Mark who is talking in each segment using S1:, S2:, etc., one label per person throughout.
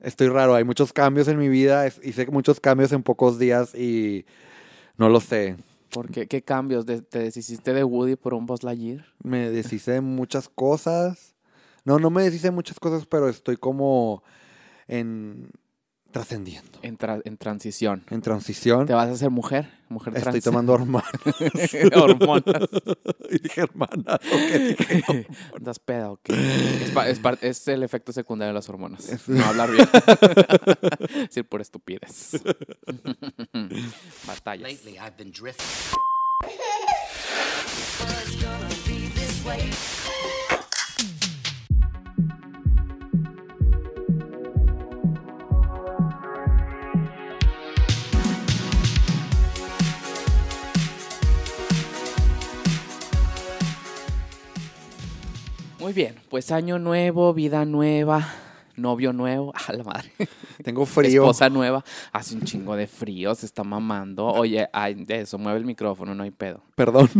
S1: Estoy raro, hay muchos cambios en mi vida, es- hice muchos cambios en pocos días y no lo sé.
S2: ¿Por qué? ¿Qué cambios? ¿De- ¿Te deshiciste de Woody por un Buzz Lightyear?
S1: Me deshice de muchas cosas. No, no me deshice de muchas cosas, pero estoy como en trascendiendo,
S2: En, tra- en transición.
S1: en transición.
S2: ¿Te vas a hacer mujer? Mujer
S1: Estoy
S2: trans.
S1: tomando hormonas.
S2: hormonas.
S1: y dije hermana. ok.
S2: ¿Das peda o qué? Es, es el efecto secundario de las hormonas.
S1: Es-
S2: No hablar bien. Decir por estupidez. Batallas. Muy bien, pues año nuevo, vida nueva, novio nuevo, a la madre,
S1: Tengo frío.
S2: esposa nueva, hace un chingo de frío, se está mamando. Oye, ay, eso, mueve el micrófono, no hay pedo.
S1: Perdón.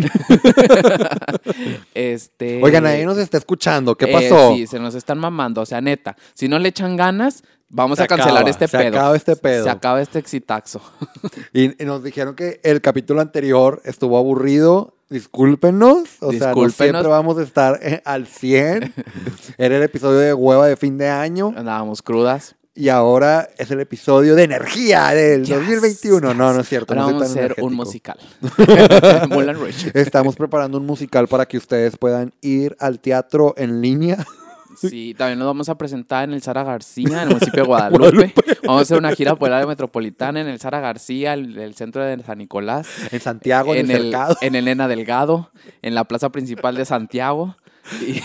S2: Este.
S1: Oigan, ahí nos está escuchando. ¿Qué
S2: eh,
S1: pasó?
S2: sí, se nos están mamando, o sea, neta, si no le echan ganas, vamos
S1: Se
S2: a cancelar
S1: acaba,
S2: este
S1: se
S2: pedo.
S1: acaba este pedo.
S2: Se acaba este exitaxo.
S1: Y, y nos dijeron que el capítulo anterior estuvo aburrido. Discúlpenos. O sea, no siempre vamos a estar eh, al 100. Era el episodio de hueva de fin de año.
S2: Andábamos crudas.
S1: Y ahora es el episodio de energía del
S2: Yes,
S1: 2021. No, no es cierto.
S2: Ahora
S1: no soy
S2: vamos a hacer un musical.
S1: Estamos preparando un musical para que ustedes puedan ir al teatro en línea.
S2: Sí, también nos vamos a presentar en el Sara García, en el municipio de Guadalupe. Vamos a hacer una gira por el área metropolitana en el Sara García, el, el centro de San Nicolás.
S1: En Santiago, en,
S2: en
S1: el, cercado.
S2: en el Nena Delgado, en la plaza principal de Santiago. Y,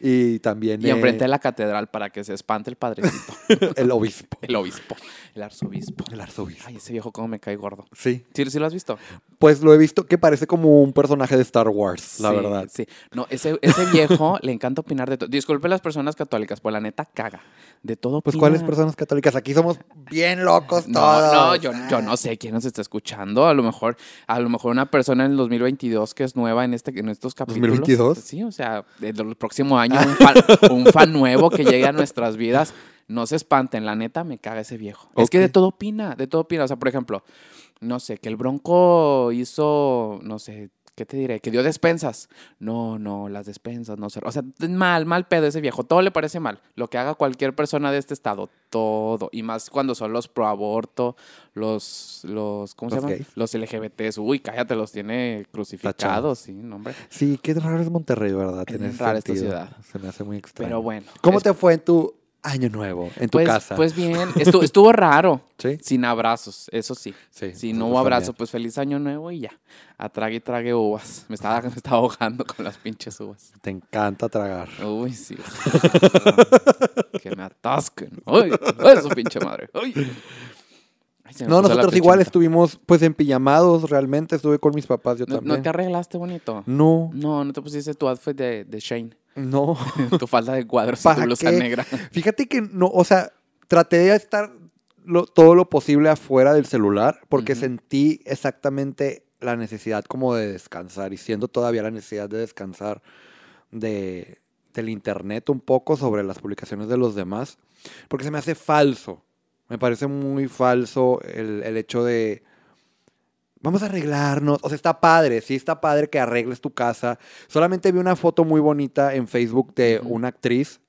S1: Y también
S2: y enfrente de la catedral para que se espante el padrecito,
S1: el obispo.
S2: el obispo, el arzobispo.
S1: El arzobispo.
S2: Ay, ese viejo cómo me cae gordo.
S1: Sí.
S2: ¿Sí, sí lo has visto?
S1: Pues lo he visto que parece como un personaje de Star Wars, la
S2: Sí,
S1: verdad.
S2: Sí. No, ese, ese viejo le encanta opinar de todo. Disculpe las personas católicas, pues la neta caga. De todo
S1: Pues,
S2: opina.
S1: ¿cuáles personas católicas? Aquí somos bien locos
S2: No,
S1: todos.
S2: no, yo, yo no sé quién nos está escuchando. A lo mejor, a lo mejor una persona en el 2022 que es nueva en este, en estos capítulos.
S1: ¿2022?
S2: Sí, o sea, el próximo año un fan, un fan nuevo que llegue a nuestras vidas. No se espanten, la neta me caga ese viejo. Es que de todo opina, de todo opina. O sea, por ejemplo, no sé, que el Bronco hizo, no sé, ¿qué te diré? Que dio despensas. No, no, las despensas, no sé. O sea, mal, mal pedo ese viejo. Todo le parece mal. Lo que haga cualquier persona de este estado, todo. Y más cuando son los pro aborto, los, los, ¿cómo se llaman?
S1: gays.
S2: Los LGBTs. Uy, cállate, los tiene crucificados, sí, no, hombre.
S1: Sí, qué raro es Monterrey, ¿verdad?
S2: Es rara esta ciudad.
S1: Se me hace muy extraño.
S2: Pero bueno.
S1: ¿Cómo
S2: es-
S1: te fue en tu año nuevo, en tu
S2: pues,
S1: casa?
S2: Pues bien, estuvo, estuvo raro.
S1: ¿Sí?
S2: Sin abrazos, eso sí.
S1: Sí,
S2: Si no hubo abrazo, pues feliz año nuevo y ya. A trague y trague uvas. Me estaba, me estaba ahogando con las pinches uvas.
S1: Te encanta tragar.
S2: Uy, sí. que me atasquen. Uy, eso pinche madre. Uy. Ay,
S1: No, nosotros igual estuvimos pues en pijamados, realmente estuve con mis papás, yo
S2: ¿No,
S1: también.
S2: no te arreglaste bonito?
S1: No,
S2: No, no te pusiste tu outfit de, de Shane.
S1: No.
S2: tu falda de cuadros y
S1: ¿Para
S2: tu blusa
S1: qué?
S2: negra.
S1: Fíjate que no, o sea, traté de estar lo- todo lo posible afuera del celular porque sentí exactamente la necesidad como de descansar y siendo todavía la necesidad de descansar de, del internet un poco sobre las publicaciones de los demás, porque se me hace falso, me parece muy falso el, el hecho de... Vamos a arreglarnos. O sea, está padre, sí está padre que arregles tu casa. Solamente vi una foto muy bonita en Facebook de una actriz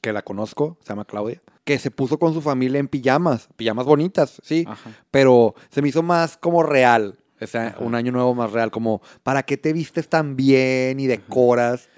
S1: que la conozco, se llama Claudia, que se puso con su familia en pijamas, pijamas bonitas, sí,
S2: Ajá.
S1: pero se me hizo más como real, o sea,
S2: Ajá.
S1: un año nuevo más real, como, ¿para qué te vistes tan bien y decoras?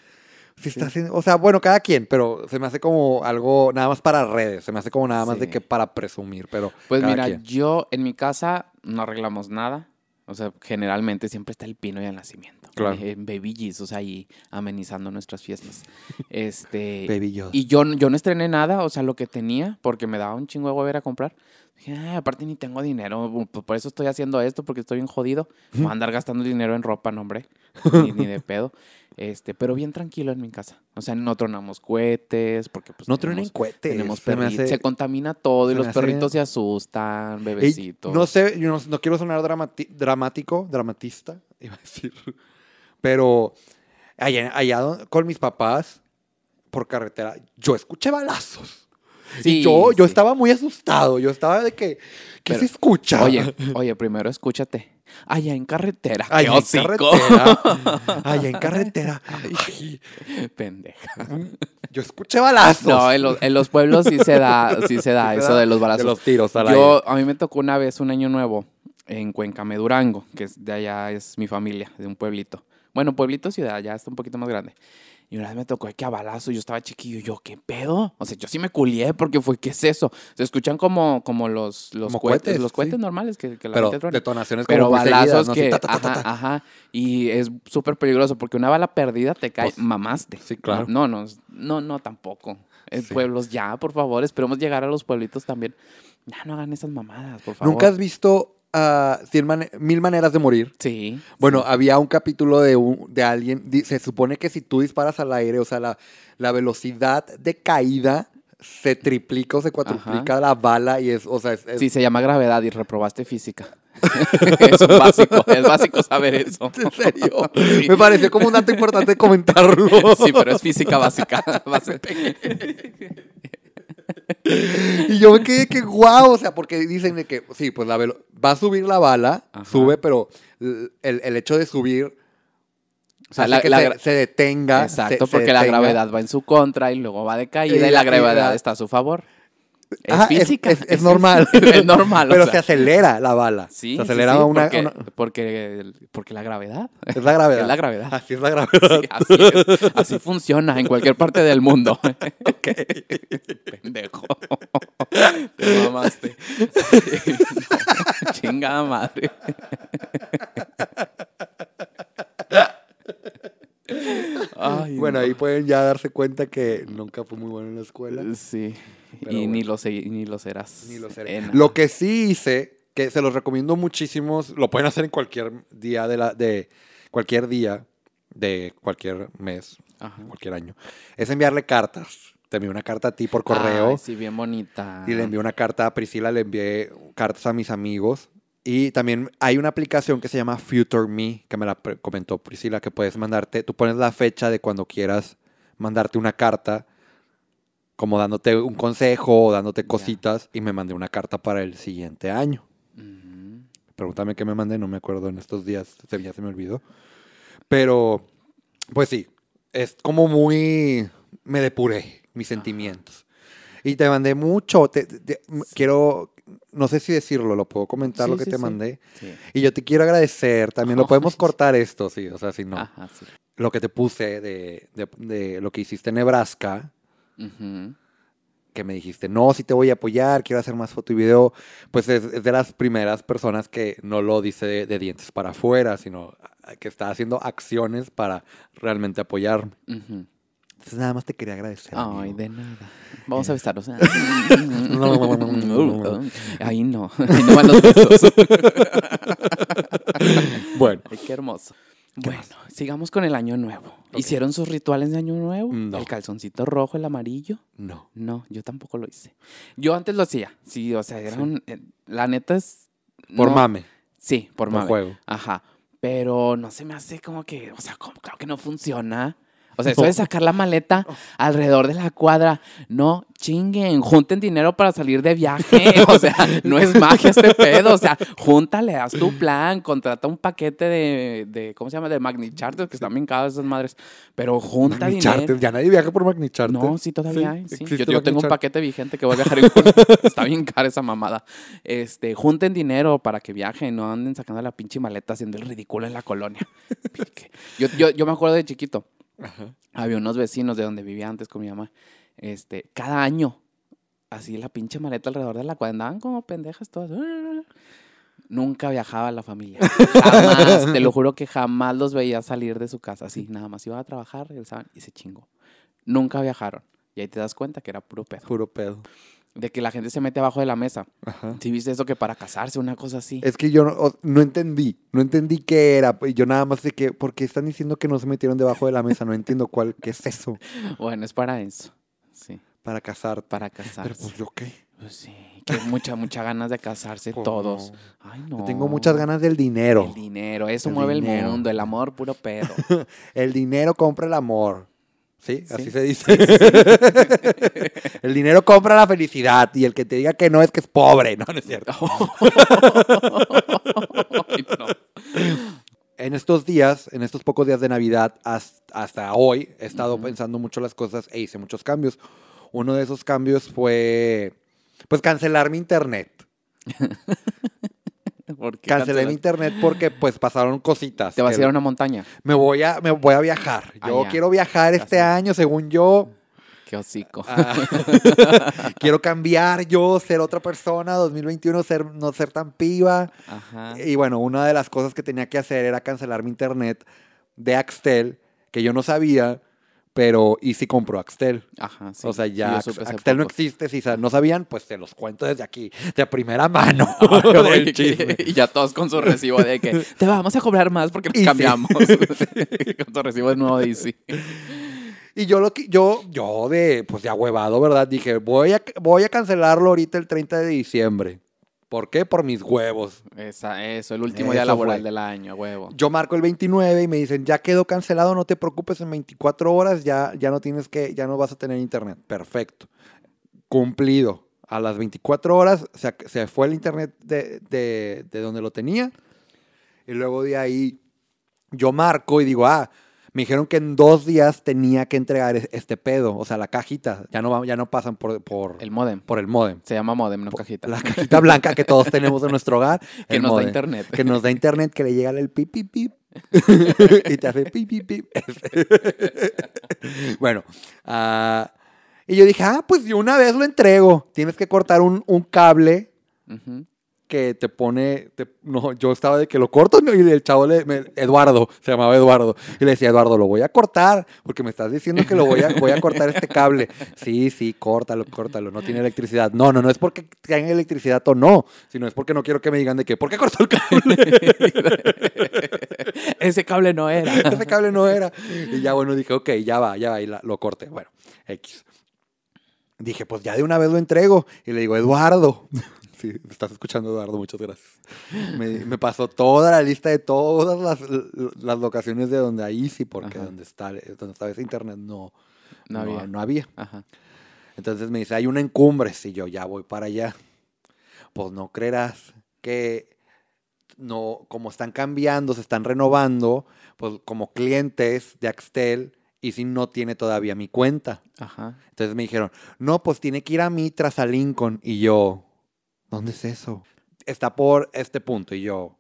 S1: En- o sea, bueno, cada quien, pero se me hace como algo nada más para redes, se me hace como nada más de que para presumir, pero
S2: Pues
S1: cada
S2: mira,
S1: quien.
S2: yo en mi casa no arreglamos nada. O sea, generalmente siempre está el pino y el nacimiento.
S1: Claro.
S2: Eh, Baby Jesus ahí amenizando nuestras fiestas. Este.
S1: Baby Yoda.
S2: Y yo, yo no estrené nada, o sea, lo que tenía, porque me daba un chingo de huevo ir a comprar. Dije, "Ay, aparte ni tengo dinero, pues por eso estoy haciendo esto, porque estoy bien jodido. Voy a andar gastando dinero en ropa, no, hombre. Ni, ni de pedo. Este, pero bien tranquilo en mi casa. O sea, no tronamos cohetes, porque pues
S1: no
S2: tenemos-
S1: truenen cohetes.
S2: tenemos
S1: se
S2: perritos,
S1: hace-
S2: se contamina todo y
S1: se
S2: los
S1: me hace-
S2: perritos se asustan, bebecitos.
S1: no sé, yo no, no quiero sonar dramático, dramatista, iba a decir. Pero allá, allá con mis papás, por carretera, yo escuché balazos.
S2: Sí,
S1: y yo, yo
S2: sí.
S1: estaba muy asustado. Yo estaba de que, ¿qué
S2: Pero,
S1: se escucha?
S2: Oye, oye, primero escúchate. Allá en carretera.
S1: Allá
S2: ¡Qué
S1: en carretera. Allá en carretera. Ay,
S2: Pendeja.
S1: yo escuché balazos.
S2: No, en los, en los pueblos sí se da, sí se da
S1: Sí se
S2: eso
S1: da
S2: de los balazos.
S1: De los tiros al aire.
S2: Yo, a mí me tocó una vez un año nuevo en Cuencame, Durango, que es de allá es mi familia, de un pueblito. Bueno, pueblito ciudad, ya está un poquito más grande. Y una vez me tocó que a balazo, yo estaba chiquillo, y yo, ¿qué pedo? O sea, yo sí me culié porque fue, ¿qué es eso? Se escuchan como, como los, los
S1: Como
S2: cohetes,
S1: cohetes,
S2: los
S1: sí.
S2: cohetes normales que, que la
S1: Pero
S2: gente
S1: detonaciones como
S2: Pero
S1: seguidas,
S2: balazos
S1: ¿no?
S2: Que,
S1: ta, ta, ta, ta,
S2: ajá, ajá, y es súper peligroso porque una bala perdida te cae,
S1: Pues,
S2: mamaste.
S1: sí, claro.
S2: No, no, no, no, tampoco. En
S1: Sí.
S2: pueblos ya, por favor, esperemos llegar a los pueblitos también. Ya no hagan esas mamadas, por favor.
S1: ¿Nunca has visto ah, Cien mane- Mil Maneras de Morir?
S2: Sí.
S1: Bueno, había un capítulo de, un, de alguien, se supone que si tú disparas al aire, o sea, la, la velocidad de caída se triplica o se cuatriplica la bala y es, o sea, es, es-
S2: Sí, se llama gravedad y reprobaste física. es básico, es básico saber eso.
S1: ¿En serio?
S2: Sí.
S1: Me pareció como un dato importante comentarlo.
S2: Sí, pero es física básica. básica.
S1: Y yo me quedé que guau, o sea, porque dicen de que, sí, pues la velo- va a subir la bala,
S2: Ajá.
S1: sube, pero el, el hecho de subir
S2: O sea, la-
S1: que
S2: la
S1: se, detenga.
S2: Exacto,
S1: se- se
S2: porque la gravedad va en su contra y luego va de caída
S1: Y
S2: y,
S1: la-
S2: gravedad está a su favor. Es
S1: Ajá,
S2: física.
S1: Es, es normal.
S2: es normal. o
S1: Pero
S2: sea.
S1: se acelera la bala.
S2: Sí,
S1: se
S2: sí,
S1: acelera
S2: sí,
S1: una,
S2: porque,
S1: una-
S2: porque, porque la gravedad.
S1: Es la gravedad.
S2: Es la gravedad.
S1: Así es la gravedad.
S2: Sí, así, es. Así funciona en cualquier parte del mundo. Pendejo. Te mamaste. Chingada madre. Ay,
S1: Bueno,
S2: no.
S1: ahí pueden ya darse cuenta que nunca fue muy bueno en la escuela.
S2: Sí.
S1: Pero
S2: y ni, lo ni lo serás.
S1: Ni lo seré. Lo que sí hice, que se los recomiendo muchísimo, lo pueden hacer en cualquier día de la, de cualquier día de cualquier mes,
S2: Ajá.
S1: cualquier año, es enviarle cartas. Te envié una carta a ti por correo
S2: Ay, sí, bien bonita.
S1: y le envié una carta a Priscila, le envié cartas a mis amigos. Y también hay una aplicación que se llama Future Me, que me la comentó Priscila, que puedes mandarte, tú pones la fecha de cuando quieras mandarte una carta, como dándote un consejo o dándote cositas, y me mandé una carta para el siguiente año.
S2: Ujú.
S1: Pregúntame qué me mandé, no me acuerdo en estos días, se, ya se me olvidó. Pero, pues sí, es como muy, me depuré mis sentimientos. Y te mandé mucho, te- te- te- m- quiero, no sé si decirlo, lo puedo comentar
S2: Sí,
S1: lo que
S2: sí,
S1: te
S2: sí.
S1: mandé.
S2: Sí.
S1: Y yo te quiero agradecer, también lo podemos cortar esto, sí, o sea, si no.
S2: Ajá, sí.
S1: Lo que te puse de, de- de lo que hiciste en Nebraska, que me dijiste, no, sí te voy a apoyar, quiero hacer más foto y video, pues es, es de las primeras personas que no lo dice de, de dientes para afuera, sino que está haciendo acciones para realmente apoyarme. Entonces nada más te quería agradecer.
S2: Ay,
S1: amigo.
S2: de nada. Vamos a besarnos.
S1: no.
S2: Ahí no. Ahí no van los besos.
S1: Bueno,
S2: Ay, qué hermoso. Bueno, sigamos con el año nuevo. ¿Hicieron sus rituales de año nuevo?
S1: No.
S2: ¿El calzoncito rojo, el amarillo?
S1: no.
S2: No, yo tampoco lo hice. Yo antes lo hacía. Sí, o sea, era
S1: Sí.
S2: un... eh, La neta es...
S1: Por
S2: no-
S1: mame,
S2: Sí, por
S1: por
S2: mame.
S1: juego.
S2: Ajá. Pero no se me hace como que, o sea, como, claro que no funciona. O sea, eso de sacar la maleta alrededor de la cuadra, no chinguen, junten dinero para salir de viaje. O sea, no es magia este pedo. O sea, júntale, haz tu plan, contrata un paquete de, de ¿cómo se llama? De Magni Charter, que están bien caras esas madres. Pero junta
S1: Magni
S2: dinero.
S1: Ya nadie viaja por Magni Charter.
S2: No, sí, todavía hay. Sí. Yo, tengo un paquete vigente que voy a viajar en junio. Está bien cara esa mamada. Este, junten dinero para que viajen, no anden sacando la pinche maleta haciendo el ridículo en la colonia. Yo, yo, yo me acuerdo de chiquito.
S1: Ajá.
S2: Había unos vecinos de donde vivía antes con mi mamá. Este, cada año, así la pinche maleta alrededor de la cuadra. Andaban como pendejas todas. Nunca viajaba la familia. Jamás, te lo juro que jamás los veía salir de su casa. Así, nada más iban a trabajar, regresaban y se chingó. Nunca viajaron. Y ahí te das cuenta que era puro pedo.
S1: Puro pedo.
S2: De que la gente se mete abajo de la mesa.
S1: Ajá.
S2: Si viste eso que para casarse, una cosa así.
S1: Es que yo no, entendí, no entendí qué era. Yo nada más sé que, porque están diciendo que no se metieron debajo de la mesa, no entiendo cuál, qué es eso,
S2: Bueno, es para eso. Sí,
S1: para casarte.
S2: para
S1: Pero
S2: casarse.
S1: pues yo qué.
S2: Pues sí, que mucha, mucha ganas de casarse
S1: Pues,
S2: todos.
S1: no.
S2: Ay, no.
S1: Yo tengo muchas ganas del dinero.
S2: El dinero, eso
S1: El
S2: mueve
S1: dinero.
S2: el mundo, el amor, puro pedo.
S1: El dinero compra el amor. Sí,
S2: Sí.
S1: así se dice. el dinero compra la felicidad y el que te diga que no es que es pobre. No, no es cierto.
S2: Ay, no.
S1: En estos días, en estos pocos días de Navidad, has- hasta hoy, he estado pensando mucho las cosas e hice muchos cambios. Uno de esos cambios fue, pues, cancelar mi internet.
S2: ¿Por qué
S1: Cancelé mi internet porque, pues, pasaron cositas.
S2: Te vas a ir a una montaña.
S1: Me voy a, me voy a viajar. Yo
S2: Ah, ya.
S1: quiero viajar este año, según yo.
S2: Qué hocico.
S1: Ah, quiero cambiar yo, ser otra persona, 2021, ser, no ser tan piba.
S2: Ajá.
S1: Y bueno, una de las cosas que tenía que hacer era cancelar mi internet de Axtel, que yo no sabía, pero Easy compró Axtel.
S2: Ajá, sí.
S1: o sea,
S2: Sí,
S1: ya
S2: hace
S1: Axtel no existe. Si no sabían, pues se los cuento desde aquí, de primera mano. Del chisme.
S2: y ya todos con su recibo de que te vamos a cobrar más porque nos
S1: Easy.
S2: cambiamos. con su recibo de nuevo Easy.
S1: Y yo lo que yo yo de pues de ahuevado, ¿verdad? Dije, voy a voy a cancelarlo ahorita el 30 de diciembre. ¿Por qué? Por mis huevos.
S2: Esa, eso, el último día
S1: Eso
S2: laboral
S1: fue.
S2: del año, huevo.
S1: Yo marco el 29 y me dicen, "Ya quedó cancelado, no te preocupes, en 24 horas ya ya no tienes que ya no vas a tener internet." Perfecto. Cumplido. A las 24 horas se, se fue el internet de, de, de donde lo tenía. Y luego de ahí yo marco y digo, ah, me dijeron que en dos días tenía que entregar es- este pedo, o sea, la cajita. Ya no, ya no pasan por, por,
S2: El modem.
S1: por el modem.
S2: Se llama modem, no cajita.
S1: La cajita blanca que todos tenemos en nuestro hogar.
S2: que nos da internet.
S1: Que nos da internet, que le llega el pip, pip, pip. y te hace pip, pip, pip. bueno, ah, y yo dije, ah, pues de una vez lo entrego. Tienes que cortar un, un cable
S2: Ujú.
S1: Que te pone, te- no, yo estaba de que lo corto y el chavo, le, me- Eduardo, se llamaba Eduardo, y le decía, Eduardo, lo voy a cortar, porque me estás diciendo que lo voy a, voy a cortar este cable. Sí, sí, córtalo, córtalo, no tiene electricidad. No, no, no es porque tenga electricidad o no, sino es porque no quiero que me digan de que, ¿por qué cortó el cable?
S2: Ese cable no era.
S1: Ese cable no era. Y ya bueno, dije, ok, ya va, ya va, y la- lo corté. Bueno, X. Dije, pues ya de una vez lo entrego. Y le digo, Eduardo. Sí, estás escuchando, Eduardo, muchas gracias. Me, me pasó toda la lista de todas las, las locaciones de donde ahí sí, porque
S2: Ajá.
S1: donde, está, donde estaba ese internet no,
S2: No había.
S1: no había.
S2: Ajá.
S1: Entonces me dice, hay una encumbre. Si yo ya voy para allá. Pues no creerás que no, como están cambiando, se están renovando, pues como clientes de Axtel, y si no tiene todavía mi cuenta.
S2: Ajá.
S1: Entonces me dijeron, no, pues tiene que ir a Mitras, a Lincoln. Y yo, ¿dónde es eso? Está por este punto. Y yo,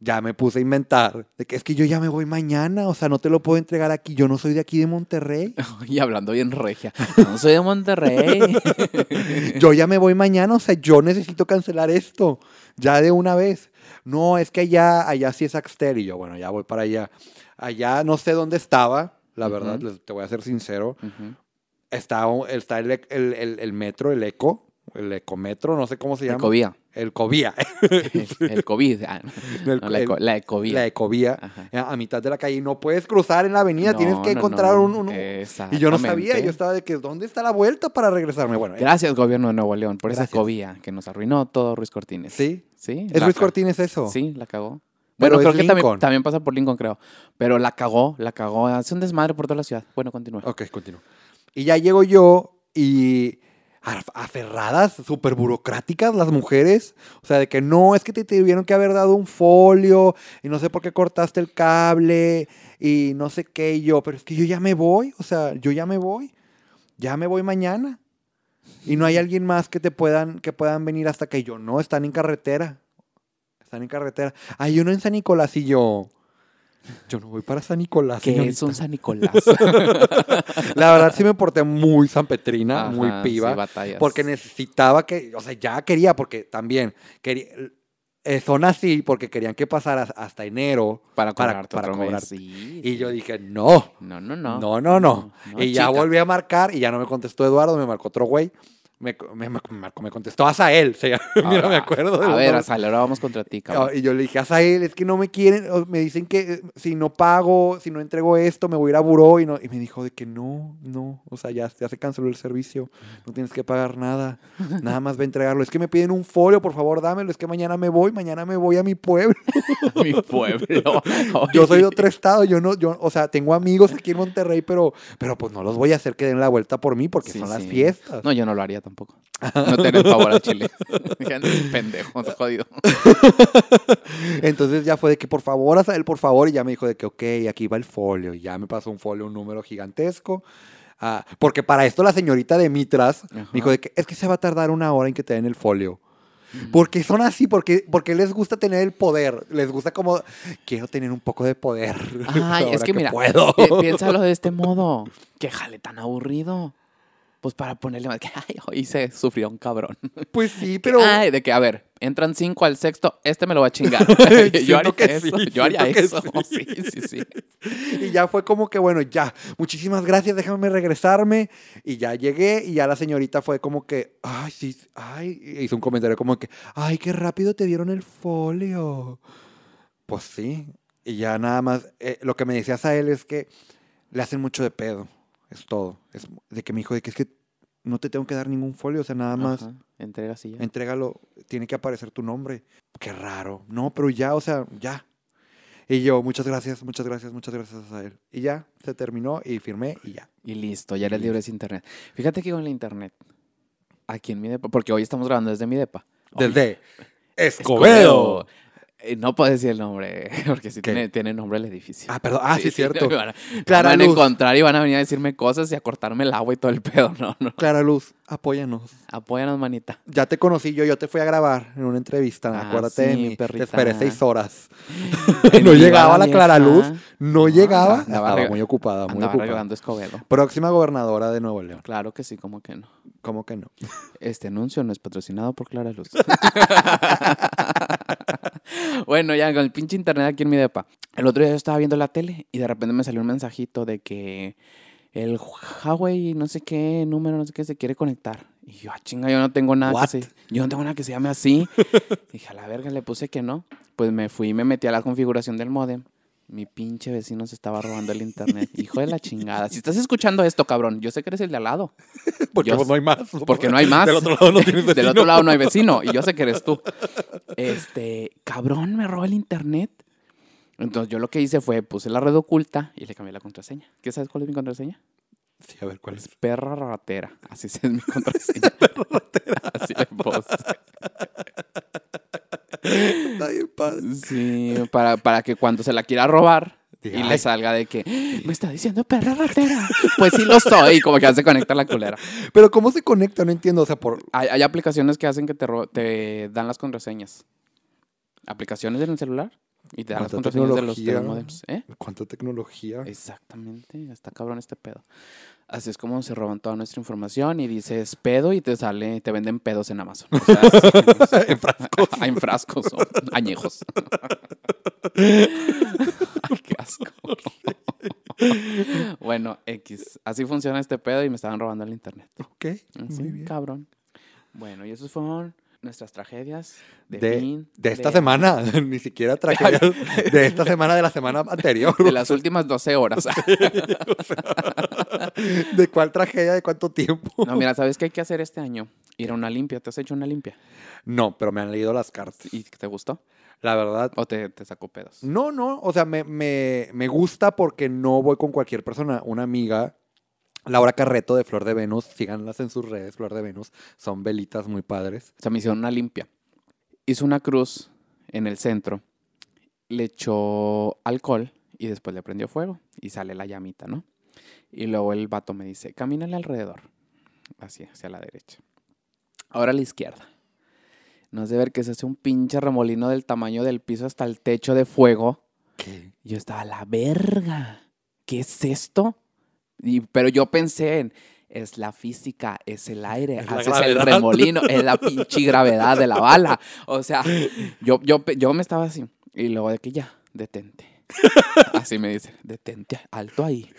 S1: ya me puse a inventar, de que es que yo ya me voy mañana, o sea, no te lo puedo entregar aquí, yo no soy de aquí de Monterrey.
S2: Y hablando bien regia. No soy de Monterrey.
S1: yo ya me voy mañana, o sea, yo necesito cancelar esto, ya de una vez. No, es que allá, allá sí es Axtel, y yo, bueno, ya voy para allá. Allá no sé dónde estaba, la verdad, te voy a ser sincero.
S2: Ujú.
S1: Está, está el, ec- el, el- el metro, el eco, el ecometro, no sé cómo se llama.
S2: Ecovía.
S1: El covía.
S2: El COVID. Ah, no.
S1: El-
S2: No, la, eco- la ecovía.
S1: la ecovía.
S2: Ajá.
S1: A mitad de la calle. y No puedes cruzar en la avenida, tienes
S2: No,
S1: que
S2: no,
S1: encontrar
S2: no.
S1: un... un- Y yo no sabía, yo estaba de que, ¿dónde está la vuelta para regresarme? Bueno, eh,
S2: Gracias, gobierno de Nuevo León, por esa ecovía que nos arruinó todo Ruiz Cortines.
S1: sí.
S2: Sí.
S1: ¿Es
S2: la ca-
S1: Cortines eso?
S2: Sí, la cagó. Bueno, creo que también, también pasa por Lincoln, creo. Pero la cagó, la cagó. Hace un desmadre por toda la ciudad. Bueno, continúa.
S1: Ok, continúo. Y ya llego yo y aferradas, súper burocráticas las mujeres. O sea, de que no, es que te tuvieron que haber dado un folio y no sé por qué cortaste el cable y no sé qué. Y yo, pero es que yo ya me voy, o sea, yo ya me voy. Ya me voy mañana. Y no hay alguien más que te puedan, que puedan venir hasta que yo. No, están en carretera. Están en carretera. Hay uno en San Nicolás y yo. Yo no voy para San Nicolás.
S2: Es
S1: señorita.
S2: un San Nicolás.
S1: La verdad sí me porté muy sanpetrina, muy
S2: Ajá,
S1: piba.
S2: sí,
S1: porque necesitaba que, o sea, ya quería, porque también quería, eh, son así porque querían que pasara hasta enero.
S2: Para
S1: para-
S2: cobrarte
S1: para
S2: mes,
S1: cobrarte.
S2: sí,
S1: Y yo dije, no,
S2: No, no, no.
S1: no, no, no.
S2: No,
S1: y ya
S2: chica.
S1: volví a marcar y ya no me contestó Eduardo, me marcó otro güey. Me, me, me, me contestó Azael. Se llama- Mira, me acuerdo. del
S2: A ver. Azal, ahora vamos contra ti, cabrón.
S1: Ah, Y yo le dije, Azael, es que no me quieren, o me dicen que si no pago, si no entrego esto, me voy a ir a buró. Y, no, y me dijo de que no, no, o sea, ya, ya se canceló el servicio, no tienes que pagar nada, nada más ve a entregarlo. Es que me piden un folio, por favor, dámelo, es que mañana me voy, mañana me voy a mi pueblo.
S2: Mi pueblo.
S1: Yo soy de otro estado, yo no, yo, o sea, tengo amigos aquí en Monterrey, pero, pero pues no los voy a hacer que den la vuelta por mí porque
S2: Sí,
S1: son las
S2: sí.
S1: fiestas.
S2: No, yo no lo haría tampoco. No tener favor al chile. Dije, "No, es pendejo, jodido.
S1: Entonces ya fue de que por favor, Azael, por favor, y ya me dijo de que ok, aquí va el folio, y ya me pasó un folio, un número gigantesco. Ah, porque para esto la señorita de Mitras
S2: Ajá.
S1: me dijo de que es que se va a tardar una hora en que te den el folio. Porque son así, porque, porque les gusta tener el poder, les gusta como, quiero tener un poco de poder.
S2: Ay, es que mira,
S1: puedo.
S2: pi- piénsalo de este modo. Qué jale tan aburrido. Pues para ponerle más que, ay, hoy se sufrió un cabrón.
S1: Pues sí, pero...
S2: Ay, de que, a ver, entran cinco al sexto, este me lo va a chingar. yo haría
S1: que
S2: eso,
S1: sí,
S2: yo haría eso.
S1: sí.
S2: Sí, sí, sí.
S1: Y ya fue como que, bueno, ya, muchísimas gracias, déjame regresarme. Y ya llegué y ya la señorita fue como que, ay, sí, ay, hizo un comentario como que, ay, qué rápido te dieron el folio. Pues sí, y ya nada más, eh, lo que me decías a él es que le hacen mucho de pedo, es todo. Es de que me dijo de que es que no te tengo que dar ningún folio, o sea, nada más.
S2: Ajá, Entrega así ya.
S1: Entrégalo, tiene que aparecer tu nombre. Qué raro. No, pero ya, o sea, ya. Y yo, muchas gracias, muchas gracias, muchas gracias a él. Y ya, se terminó y firmé y ya.
S2: Y listo, ya eres libre de internet. Fíjate que con el internet, aquí en mi depa, porque hoy estamos grabando desde mi depa.
S1: Desde
S2: Escobedo. No puedo decir el nombre, porque si tiene, tiene nombre el edificio.
S1: Ah, perdón. Ah, sí, es cierto.
S2: me van a,
S1: Clara
S2: me van a
S1: Luz.
S2: encontrar y van a venir a decirme cosas y a cortarme el agua y todo el pedo. No, no.
S1: Clara Luz, apóyanos.
S2: Apóyanos, manita.
S1: Ya te conocí yo, yo te fui a grabar en una entrevista,
S2: Ah,
S1: acuérdate de mí.
S2: perrita.
S1: Te esperé seis horas. No llegaba la Clara. Luz, no llegaba.
S2: andaba rega-
S1: muy ocupada, muy
S2: Andaba
S1: ocupada.
S2: Escobedo.
S1: Próxima gobernadora de Nuevo León.
S2: Claro que sí, como que no.
S1: ¿Cómo que no?
S2: Este anuncio no es patrocinado por Clara Luz. Bueno, ya con el pinche internet aquí en mi depa. El otro día yo estaba viendo la tele y de repente me salió un mensajito de que el Huawei no sé qué número, no sé qué, se quiere conectar. Y yo, ah, chinga, yo no tengo nada
S1: What?
S2: que se, yo no tengo nada que se llame así. Dije, a la verga, le puse que no. Pues me fui y me metí a la configuración del modem. Mi pinche vecino se estaba robando el internet. Hijo de la chingada. Si estás escuchando esto, cabrón, yo sé que eres el de al lado.
S1: Porque
S2: Yo-
S1: pues, no hay más.
S2: Porque no hay más.
S1: Del otro lado no tienes
S2: Del
S1: vecino.
S2: otro lado no hay vecino. Y yo sé que eres tú. Este, cabrón, me robó el internet. Entonces yo lo que hice fue puse la red oculta y le cambié la contraseña. ¿Qué sabes cuál es mi contraseña?
S1: Sí, a ver, ¿cuál es?
S2: Perra ratera. Así es mi contraseña. Así le puse.
S1: Está bien padre.
S2: Sí, para, para que cuando se la quiera robar y
S1: "Ay".
S2: le salga de que "Ah, me está diciendo perra ratera. Pues sí lo soy. Y como que ya se conecta la culera.
S1: Pero ¿cómo se conecta? No entiendo. O sea, por...
S2: Hay, hay aplicaciones que hacen que te, ro- te dan las contraseñas. Aplicaciones en el celular y te dan las
S1: ¿Cuánta
S2: contraseñas de los, de los
S1: tecnología?
S2: modems. ¿Eh?
S1: ¿Cuánta tecnología?
S2: Exactamente, está cabrón este pedo. Así es como se roban toda nuestra información y dices pedo y te sale, te venden pedos en Amazon. O sea,
S1: En frascos.
S2: en frascos o añejos. Ay, qué asco. bueno, X. Así funciona este pedo y me estaban robando el internet.
S1: Ok,
S2: Sí,
S1: muy bien.
S2: cabrón. Bueno, y esos fueron nuestras tragedias de,
S1: De,
S2: fin.
S1: de esta semana, ni siquiera tragedias de esta semana, de la semana anterior.
S2: De las últimas 12 horas.
S1: ¿De cuál tragedia? ¿De cuánto tiempo?
S2: No, mira, ¿sabes qué hay que hacer este año? Ir a una limpia. ¿Te has hecho una limpia?
S1: No, pero me han leído las cartas.
S2: ¿Y te gustó?
S1: La verdad,
S2: ¿O te, te sacó pedos?
S1: no, no, o sea, me, me, me gusta porque no voy con cualquier persona. Una amiga, Laura Carreto de Flor de Venus, síganlas en sus redes, Flor de Venus, son velitas muy padres.
S2: O sea, me hicieron una limpia. Hizo una cruz en el centro, le echó alcohol y después le prendió fuego y sale la llamita, ¿no? Y luego el vato me dice, camínale alrededor, así, hacia la derecha. Ahora a la izquierda. No es de ver que se hace un pinche remolino del tamaño del piso hasta el techo de fuego.
S1: ¿Qué?
S2: Yo estaba, "A la verga, ¿qué es esto? Y, pero yo pensé en, es la física, es el aire,
S1: Es
S2: haces el remolino, es la pinche gravedad de la bala. O sea, yo, yo, yo me estaba así. Y luego de que ya, detente. Así me dice, detente, alto ahí.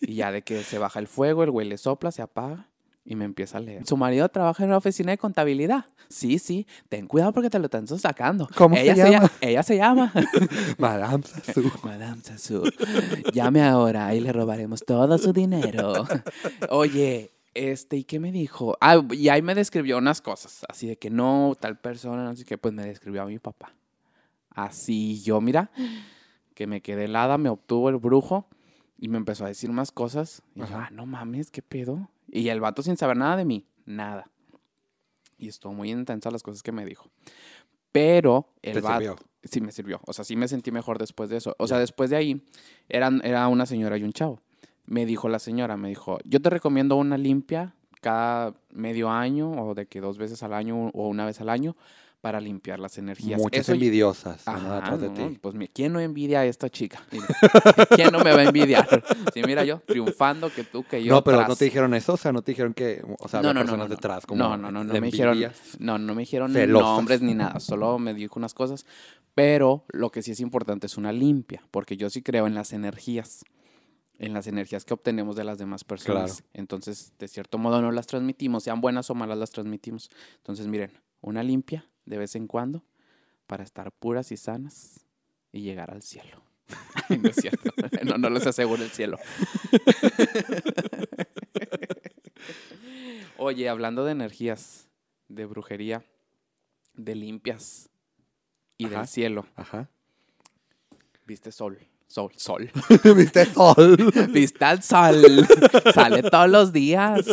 S2: Y ya de que se baja el fuego, el güey le sopla, se apaga. Y me empieza a leer. Su marido trabaja en una oficina de contabilidad. Sí, sí. Ten cuidado porque te lo están sacando.
S1: ¿Cómo se
S2: ella
S1: llama?
S2: ella se llama.
S1: Madame Sassou.
S2: Madame Sassou. Llame ahora y le robaremos todo su dinero. Oye, este, ¿y qué me dijo? Ah, y ahí me describió unas cosas. Así de que no, tal persona, así que pues me describió a mi papá. Así yo, mira, que me quedé helada, me obtuvo el brujo y me empezó a decir más cosas. Y yo, ah, no mames, ¿qué pedo? Y el vato sin saber nada de mí, nada. Y estuvo muy intensa las cosas que me dijo. Pero el
S1: ¿Te
S2: vato.
S1: sirvió?
S2: Sí, me sirvió. O sea, sí me sentí mejor después de eso. O sea, después de ahí, eran, era una señora y un chavo. Me dijo la señora, me dijo, yo te recomiendo una limpia cada medio año o de que dos veces al año o una vez al año para limpiar las energías.
S1: Muchas
S2: Eso-
S1: envidiosas andan
S2: Ajá,
S1: atrás de
S2: no,
S1: ti.
S2: Pues ¿quién no envidia a esta chica? ¿Quién no me va a envidiar? Sí, mira yo, triunfando que tú, que yo.
S1: No, pero no te dijeron eso, o sea, no te dijeron que, o sea, había personas detrás como
S2: no, no, no, no me dijeron, no, no me dijeron
S1: celosas.
S2: nombres ni nada, solo me dijo unas cosas, pero lo que sí es importante es una limpia, porque yo sí creo en las energías, en las energías que obtenemos de las demás personas.
S1: Claro.
S2: Entonces, de cierto modo no las transmitimos, sean buenas o malas las transmitimos. Entonces, miren, una limpia de vez en cuando para estar puras y sanas y llegar al cielo. No es cierto, no, no les aseguro el cielo. Oye, hablando de energías, de brujería, de limpias y
S1: Ajá.
S2: del cielo,
S1: Ajá.
S2: viste sol, sol, sol.
S1: ¿Viste sol?
S2: Viste al sol. Sale todos los días.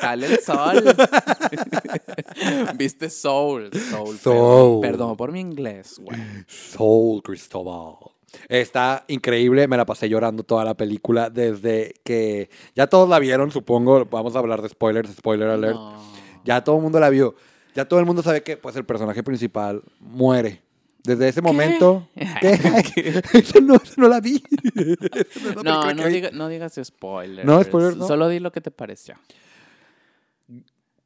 S2: Sale el sol. Viste soul, soul.
S1: Soul.
S2: Perdón, perdón por mi inglés, güey.
S1: Soul, Cristóbal. Está increíble, me la pasé llorando toda la película desde que ya todos la vieron, supongo. Vamos a hablar de spoilers, spoiler alert.
S2: No.
S1: Ya todo el mundo la vio. Ya todo el mundo sabe que pues el personaje principal muere. Desde ese momento. ¿Qué? Eso no, eso no la vi.
S2: No, no, diga- no digas spoilers.
S1: No, spoilers no.
S2: Solo di lo que te pareció.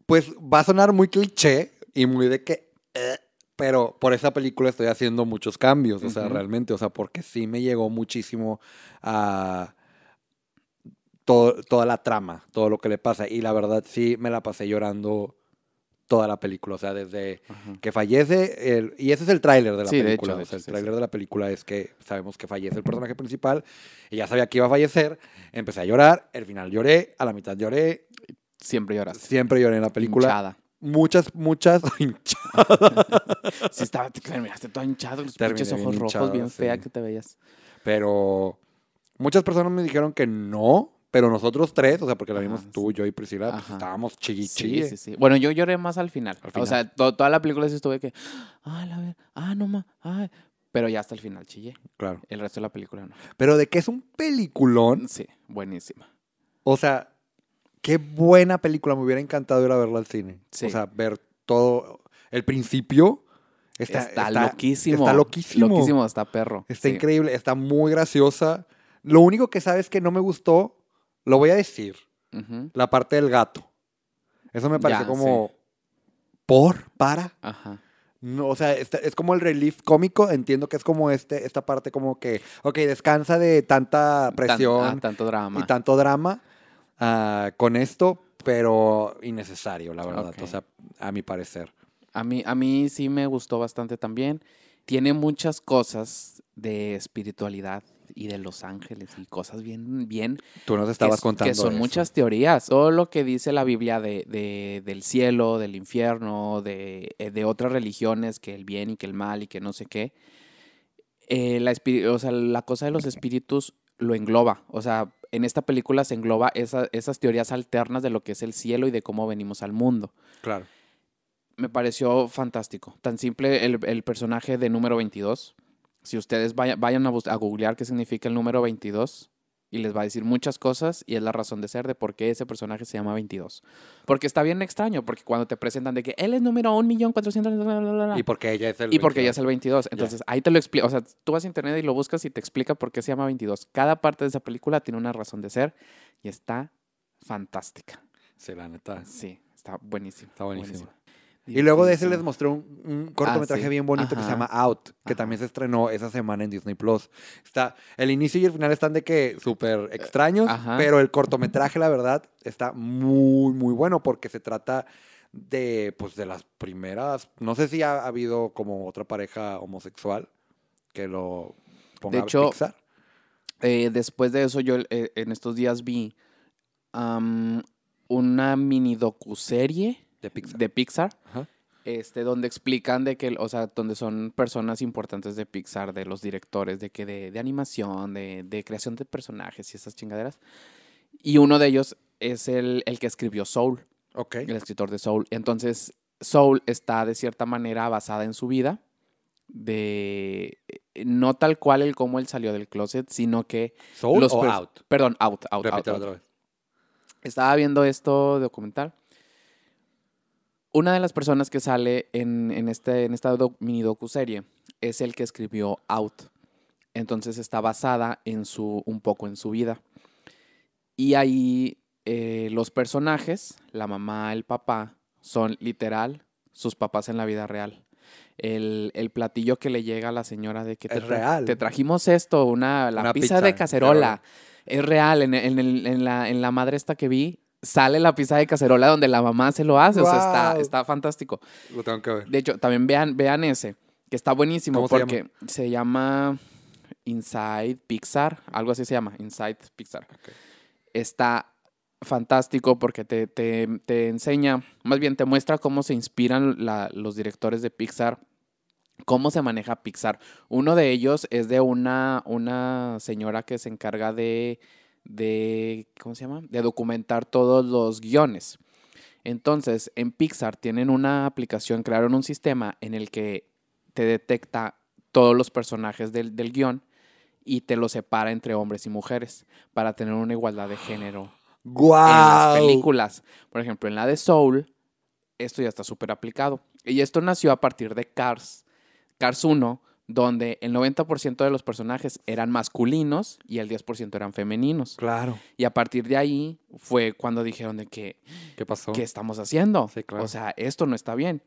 S1: Pues va a sonar muy cliché y muy de que. eh, pero por esa película estoy haciendo muchos cambios, o sea, realmente, o sea, porque sí me llegó muchísimo a todo, toda la trama, todo lo que le pasa. Y la verdad sí me la pasé llorando toda la película, o sea, desde
S2: Ajá.
S1: que fallece, el, y ese es el tráiler de la
S2: Sí, de
S1: película,
S2: hecho, de
S1: o sea,
S2: hecho,
S1: el
S2: sí,
S1: tráiler
S2: sí.
S1: de la película es que sabemos que fallece el personaje principal, y ya sabía que iba a fallecer, empecé a llorar, al final lloré, a la mitad lloré,
S2: Siempre lloras.
S1: siempre lloré en la película.
S2: Hinchada.
S1: Muchas, muchas. hinchadas.
S2: Sí, estaba, te terminaste todo hinchado, los pinches ojos rojos, bien fea que te veías.
S1: Pero muchas personas me dijeron que no. Pero nosotros tres, o sea, porque la
S2: Ajá,
S1: vimos tú, yo y Priscila, pues estábamos chilli
S2: Sí, sí, sí. Bueno, yo lloré más al final.
S1: Al
S2: O sea, to- toda la película sí estuve que, ah, la ver, ah, no más, ah. Pero ya hasta el final chillé.
S1: Claro.
S2: El resto de la película no.
S1: Pero de que es un peliculón,
S2: Sí, buenísima.
S1: o sea, qué buena película. Me hubiera encantado ir a verla al cine.
S2: Sí.
S1: O sea, ver todo. El principio está,
S2: Está, loquísimo.
S1: Está loquísimo.
S2: Loquísimo, está perro.
S1: Está
S2: Sí.
S1: increíble, está muy graciosa. Lo único que sabes que no me gustó, lo voy a decir. La parte del gato. Eso me pareció
S2: Ya,
S1: como. ¿Por? ¿Para?
S2: Ajá.
S1: No, o sea, este- es como el relief cómico. Entiendo que es como este, esta parte como que, ok, descansa de tanta
S2: Tan-
S1: presión
S2: ah, tanto drama.
S1: y tanto drama ah, con esto, pero innecesario, la verdad. O sea, a mi parecer.
S2: A mí, a mí sí me gustó bastante también. Tiene muchas cosas de espiritualidad y de los ángeles y cosas bien, bien
S1: Tú nos
S2: que
S1: estabas
S2: s-
S1: contando.
S2: Que son
S1: eso.
S2: muchas teorías. Todo lo que dice la Biblia de, de- del cielo, del infierno, de, eh, de otras religiones, que el bien y que el mal y que no sé qué. eh, la, o sea, la cosa de los espíritus lo engloba. O sea, en esta película se engloba esa- esas teorías alternas de lo que es el cielo y de cómo venimos al mundo.
S1: Claro.
S2: Me pareció fantástico. Tan simple el, el personaje de número 22. Si ustedes vaya- vayan a, a googlear qué significa el número 22 y les va a decir muchas cosas y es la razón de ser de por qué ese personaje se llama 22. Porque está bien extraño, porque cuando te presentan de que él es número 1.400.000...
S1: Y porque ella es el.
S2: Y porque ella
S1: 22.
S2: es el 22. Entonces, ahí te lo explica. O sea, tú vas a internet y lo buscas y te explica por qué se llama 22. Cada parte de esa película tiene una razón de ser y está fantástica.
S1: Sí, la neta.
S2: Sí, está buenísimo.
S1: Está buenísimo. Y luego de ese les mostré un, un cortometraje
S2: sí.
S1: bien bonito que se llama Out, que
S2: Ajá.
S1: también se estrenó esa semana en Disney Plus. Está, el inicio y el final están de que súper extraños,
S2: ajá.
S1: pero el cortometraje, la verdad, está muy, muy bueno porque se trata de, pues, de las primeras. No sé si ha habido como otra pareja homosexual que lo ponga
S2: hecho,
S1: Pixar.
S2: Eh, después de eso, yo eh, en estos días vi una mini docuserie
S1: De Pixar.
S2: de Pixar.
S1: Ajá.
S2: Este, donde explican de que, o sea, donde son personas importantes de Pixar, de los directores, de que de, de animación, de, de creación de personajes y esas chingaderas. Y uno de ellos es el, el que escribió Soul,
S1: Ok.
S2: el escritor de Soul. Entonces, Soul está de cierta manera basada en su vida, de eh, no tal cual el cómo él salió del closet, sino que
S1: ¿Soul
S2: los
S1: o Out?
S2: Perdón, out, out, out,
S1: Repítelo
S2: out.
S1: otra vez.
S2: Estaba viendo esto documental. Una de las personas que sale en, en este, en esta doc- mini docuserie es el que escribió Out. Entonces está basada en su, un poco en su vida. Y ahí eh, los personajes, la mamá, el papá, son literal sus papás en la vida real. El, el platillo que le llega a la señora de que te,
S1: real.
S2: te trajimos esto, una, la
S1: Una
S2: pizza,
S1: pizza,
S2: de cacerola. Es real, en, en el- en la, en la madre esta que vi, sale la pizza de cacerola donde la mamá se lo hace. O sea, está, está fantástico.
S1: Lo tengo que ver.
S2: De hecho, también vean, vean ese, que está buenísimo
S1: ¿Cómo se
S2: porque se llama Inside Pixar, algo así se llama, Inside Pixar. Está fantástico porque te, te- te enseña, más bien te muestra cómo se inspiran la- los directores de Pixar, cómo se maneja Pixar. Uno de ellos es de una, una señora que se encarga de, de, ¿cómo se llama? De documentar todos los guiones. Entonces, en Pixar tienen una aplicación, crearon un sistema en el que te detecta todos los personajes del, del guion y te los separa entre hombres y mujeres para tener una igualdad de género en las películas. Por ejemplo, en la de Soul, esto ya está súper aplicado. Y esto nació a partir de Cars. Cars 1, donde el 90% de los personajes eran masculinos y el 10% eran femeninos.
S1: Claro.
S2: Y a partir de ahí fue cuando dijeron de que,
S1: ¿Qué pasó?
S2: ¿qué estamos haciendo?
S1: Sí, claro.
S2: O sea, esto no está bien.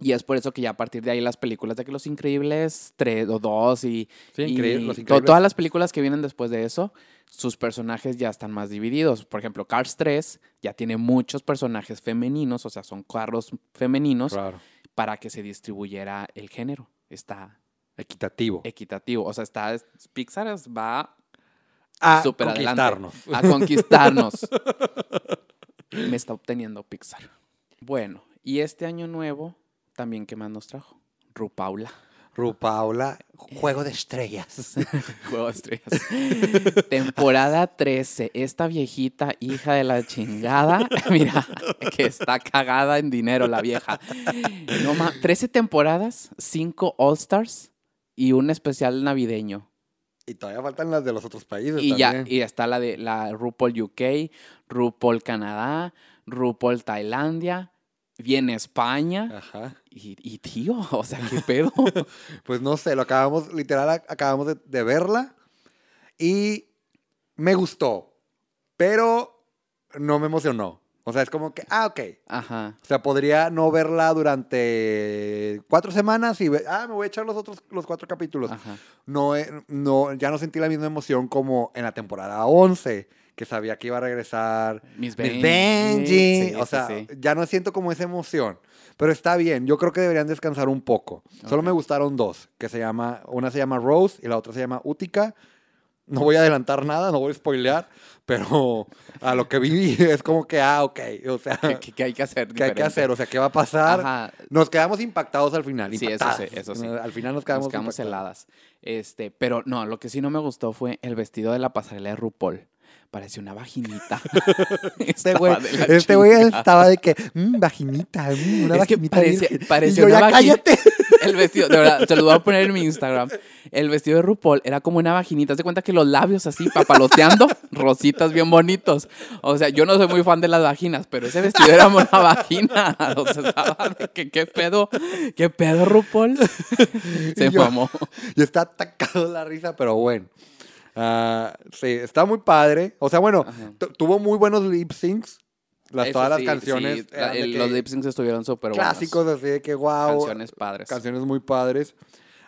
S2: Y es por eso que ya a partir de ahí las películas de que Los Increíbles 3 o 2 y,
S1: Sí,
S2: y
S1: Los
S2: to-
S1: Increíbles.
S2: todas las películas que vienen después de eso, sus personajes ya están más divididos. Por ejemplo, Cars 3 ya tiene muchos personajes femeninos, o sea, son carros femeninos
S1: Claro.
S2: para que se distribuyera el género. Está
S1: Equitativo.
S2: equitativo. O sea, está Pixar es- va
S1: A
S2: adelante.
S1: conquistarnos.
S2: a conquistarnos. Me está obteniendo Pixar. Bueno, y este año nuevo, también, ¿qué más nos trajo? Rupaula.
S1: Rupaula, Juego de Estrellas.
S2: Juego de estrellas. Temporada 13. Esta viejita hija de la chingada. Mira, que está cagada en dinero la vieja. No ma 13 temporadas, 5 All Stars y un especial navideño.
S1: y todavía faltan las de los otros países
S2: Y ya,
S1: también.
S2: y está la de la RuPaul UK, RuPaul Canadá, RuPaul Tailandia, viene España.
S1: Ajá.
S2: Y, y tío, o sea, ¿qué pedo?
S1: Pues no sé, lo acabamos, literal, ac- acabamos de, de verla y me gustó, pero no me emocionó. O sea, es como que, ah, ok.
S2: Ajá.
S1: O sea, podría no verla durante cuatro semanas y, ah, me voy a echar los otros, los cuatro capítulos.
S2: Ajá.
S1: No, eh, no, ya no sentí la misma emoción como en la temporada 11, que sabía que iba a regresar
S2: Miss
S1: Miss
S2: Benji.
S1: Benji.
S2: Sí,
S1: o sea,
S2: sí.
S1: ya no siento como esa emoción. Pero está bien, yo creo que deberían descansar un poco. Solo
S2: Ok.
S1: me gustaron dos, que se llama, una se llama Rose y la otra se llama Utica. No voy a adelantar nada, no voy a spoilear, pero a lo que vi es como que, ah, ok, o sea,
S2: ¿Qué, hay que hacer?
S1: ¿qué hay que hacer? O sea, ¿qué va a pasar?
S2: Ajá.
S1: Nos quedamos impactados al final.
S2: Sí, eso sí, eso sí.
S1: Al final nos quedamos,
S2: Nos quedamos heladas. Este, pero no, lo que sí no me gustó fue el vestido de la pasarela de RuPaul. Parecía una vaginita.
S1: Este güey, este güey
S2: chingada.
S1: estaba de que, "Mm, vaginita, mm, una
S2: Es que
S1: vaginita
S2: parecía-
S1: virgen".
S2: parecía
S1: y yo,
S2: una
S1: ya cállate.
S2: El vestido, de verdad, te lo voy a poner en mi Instagram. El vestido de RuPaul era como una vaginita. De cuenta que los labios así, papaloteando, rositas bien bonitos. O sea, yo no soy muy fan de las vaginas, pero ese vestido era una vagina. O sea, estaba de que, ¿qué pedo? ¿Qué pedo, RuPaul? Se
S1: yo-
S2: mamó.
S1: Y está atacado la risa, pero bueno. Ah, sí, está muy padre. O sea, bueno, tuvo muy buenos lip syncs. Las,
S2: Eso
S1: todas las
S2: sí,
S1: canciones
S2: sí, la- el- los lip syncs estuvieron súper buenos.
S1: clásicos así de que wow.
S2: Canciones padres.
S1: canciones muy padres.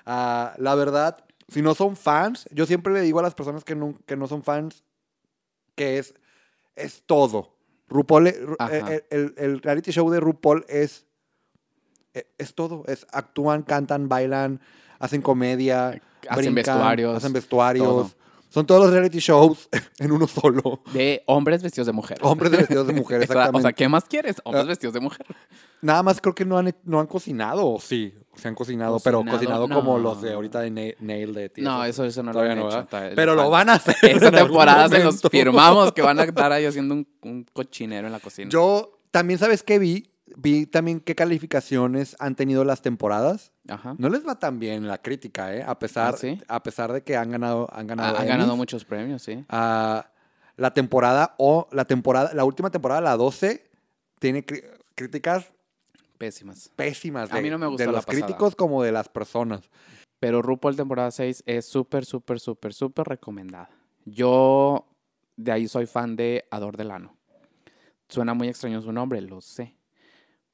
S1: Ah, la verdad, si no son fans, yo siempre le digo a las personas que no, que no son fans que es, es todo. RuPaul, eh, eh, el, el reality show de RuPaul es, eh, es todo. Es, actúan, cantan, bailan, hacen comedia,
S2: Hacen
S1: brincan,
S2: vestuarios,
S1: hacen vestuarios.
S2: todo.
S1: Son todos los reality shows en uno solo.
S2: De hombres vestidos de mujer.
S1: Hombres vestidos de mujer, exactamente.
S2: O sea, ¿qué más quieres? Hombres
S1: Ah.
S2: vestidos de mujer.
S1: Nada más creo que no han, no han cocinado, sí, se han cocinado, pero
S2: Cocinado,
S1: cocinado como
S2: no.
S1: los de ahorita de Na- Nail de
S2: No, eso, eso no lo
S1: todavía
S2: han
S1: no,
S2: hecho.
S1: Pero lo van a hacer.
S2: Esta temporada se los firmamos que van a estar ahí haciendo un, un cochinero en la cocina.
S1: Yo también, ¿sabes qué vi? Vi también qué calificaciones han tenido las temporadas.
S2: Ajá.
S1: No les va tan bien la crítica, ¿eh? A pesar,
S2: ¿Ah, sí?
S1: a pesar de que han ganado, han
S2: Ah,
S1: ganado,
S2: han ganado muchos premios, sí.
S1: Ah, la temporada o la temporada, la última temporada, la 12, tiene críticas
S2: Pésimas.
S1: pésimas
S2: A
S1: de,
S2: mí no me gustó
S1: de los críticos como de las personas.
S2: Pero RuPaul temporada 6 es súper, súper, súper, súper recomendada. Yo de ahí soy fan de Ador Delano. Suena muy extraño su nombre, lo sé.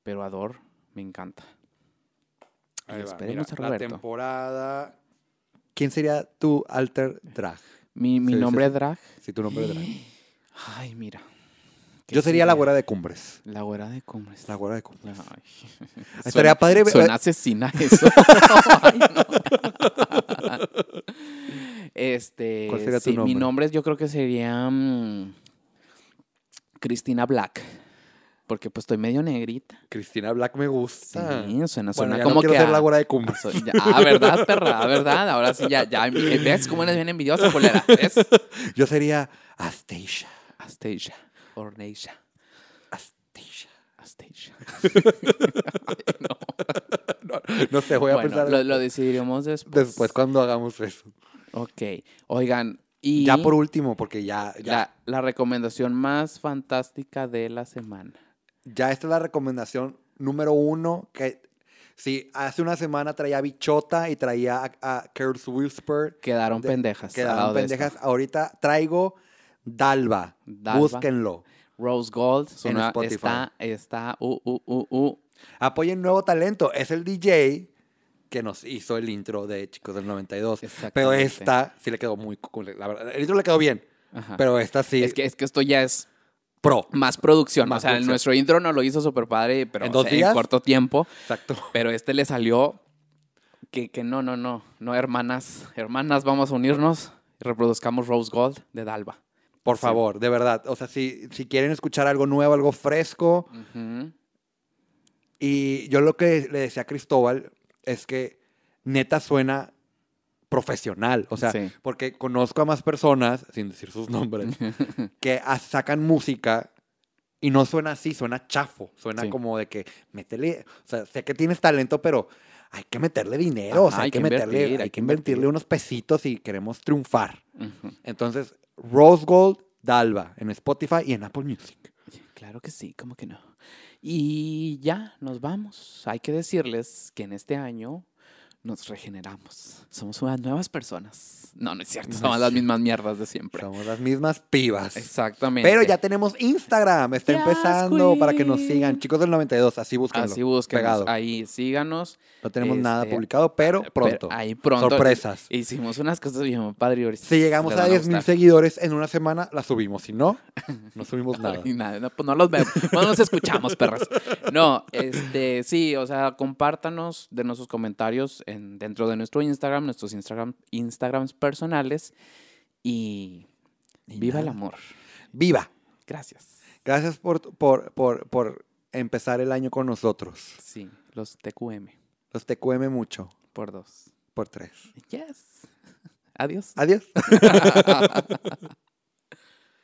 S2: Pero Ador me encanta.
S1: Ahí va,
S2: esperemos
S1: mira,
S2: a
S1: La
S2: Roberto.
S1: temporada. ¿Quién sería tu alter drag?
S2: Mi, mi
S1: Sí, sí,
S2: nombre
S1: sí.
S2: drag.
S1: Si tu nombre drag.
S2: Ay, mira. ¿Qué
S1: Yo sería la güera de cumbres.
S2: La güera de cumbres.
S1: La güera de cumbres.
S2: Ay.
S1: Estaría padre ver-
S2: Suena asesina eso. Ay, no. este.
S1: ¿Cuál sería tu
S2: sí, Mi
S1: nombre?
S2: nombre yo creo que sería mm, Cristina Black. Porque pues estoy medio negrita.
S1: Cristina Black me
S2: Sí,
S1: gusta.
S2: suena,
S1: Bueno,
S2: suena
S1: ya
S2: como
S1: no quiero
S2: que. a-
S1: la güera de
S2: ya- ah, ¿verdad, perra? Ah, ¿verdad? Ahora sí, ya, ya. ¿Ves cómo eres bien envidiosa, polera? ¿Ves?
S1: Yo sería Astasia.
S2: Astasia. Ornasia.
S1: Astasia.
S2: Astasia.
S1: No sé, voy a
S2: bueno,
S1: pensar
S2: lo, lo decidiremos después.
S1: después cuando hagamos eso.
S2: Ok. Oigan, y
S1: Ya por último, porque ya, ya,
S2: la, la recomendación más fantástica de la semana.
S1: Ya esta es la recomendación número uno que si hace una semana traía Bichota y traía a, a Whisper,
S2: Quedaron
S1: De-
S2: pendejas.
S1: quedaron pendejas. Ahorita traigo Dalva.
S2: Dalva.
S1: Búsquenlo.
S2: Rose Gold.
S1: En Spotify.
S2: está, está, uh, uh, uh, uh.
S1: Apoyen nuevo talento. Es el DJ que nos hizo el intro de Chicos del 92. Pero esta sí le quedó muy cool. La verdad, el intro le quedó bien.
S2: Ajá.
S1: Pero esta sí.
S2: es, que, es que esto ya es
S1: pro.
S2: más producción.
S1: Más
S2: o sea,
S1: producción.
S2: nuestro intro no lo hizo súper padre, pero
S1: ¿En
S2: o
S1: dos
S2: sea,
S1: días?
S2: corto tiempo.
S1: Exacto.
S2: Pero este le salió que, que no, no, no. No, hermanas. Hermanas, vamos a unirnos y reproduzcamos Rose Gold de Dalva.
S1: Por
S2: Sí.
S1: favor, de verdad. O sea, si, si quieren escuchar algo nuevo, algo fresco. Y yo lo que le decía a Cristóbal es que neta suena profesional. O sea,
S2: Sí.
S1: porque conozco a más personas, sin decir sus nombres, que sacan música y no suena así, suena chafo. Suena
S2: Sí.
S1: como de que métele. O sea, sé que tienes talento, pero hay que meterle dinero. o
S2: Ajá,
S1: sea, hay,
S2: hay
S1: que, meterle,
S2: invertir,
S1: hay
S2: hay
S1: que invertirle
S2: invertir.
S1: unos pesitos y queremos triunfar.
S2: Ujú.
S1: Entonces, Rose Gold Dalva en Spotify y en Apple Music.
S2: Claro que sí, ¿cómo que no? Y ya, nos vamos. Hay que decirles que en este año nos regeneramos. Somos unas nuevas personas. No, no es cierto, somos las mismas mierdas de siempre.
S1: Somos las mismas pibas.
S2: Exactamente.
S1: Pero ya tenemos Instagram, está
S2: Yes,
S1: empezando para que nos sigan. Chicos del 92, así búsquenlo.
S2: Así busquen.
S1: Pegado.
S2: Ahí, síganos.
S1: No tenemos nada
S2: este,
S1: publicado, pero
S2: Pero
S1: pronto.
S2: ahí pronto.
S1: Sorpresas.
S2: Hicimos unas cosas bien padre.
S1: Si llegamos a
S2: van
S1: 10 mil seguidores en una semana, la subimos. Si no, no subimos nada.
S2: Nada, no, pues no los vemos, no nos escuchamos, perras. No, este, sí, o sea, compártanos, denos sus comentarios en, dentro de nuestro Instagram, nuestros Instagram, Instagrams personales y,
S1: Y
S2: viva el amor.
S1: ¡Viva!
S2: Gracias.
S1: Gracias por, por, por, por empezar el año con nosotros.
S2: Sí, los TQM
S1: Los TQM mucho.
S2: por dos.
S1: Por tres.
S2: Yes. Adiós.
S1: Adiós.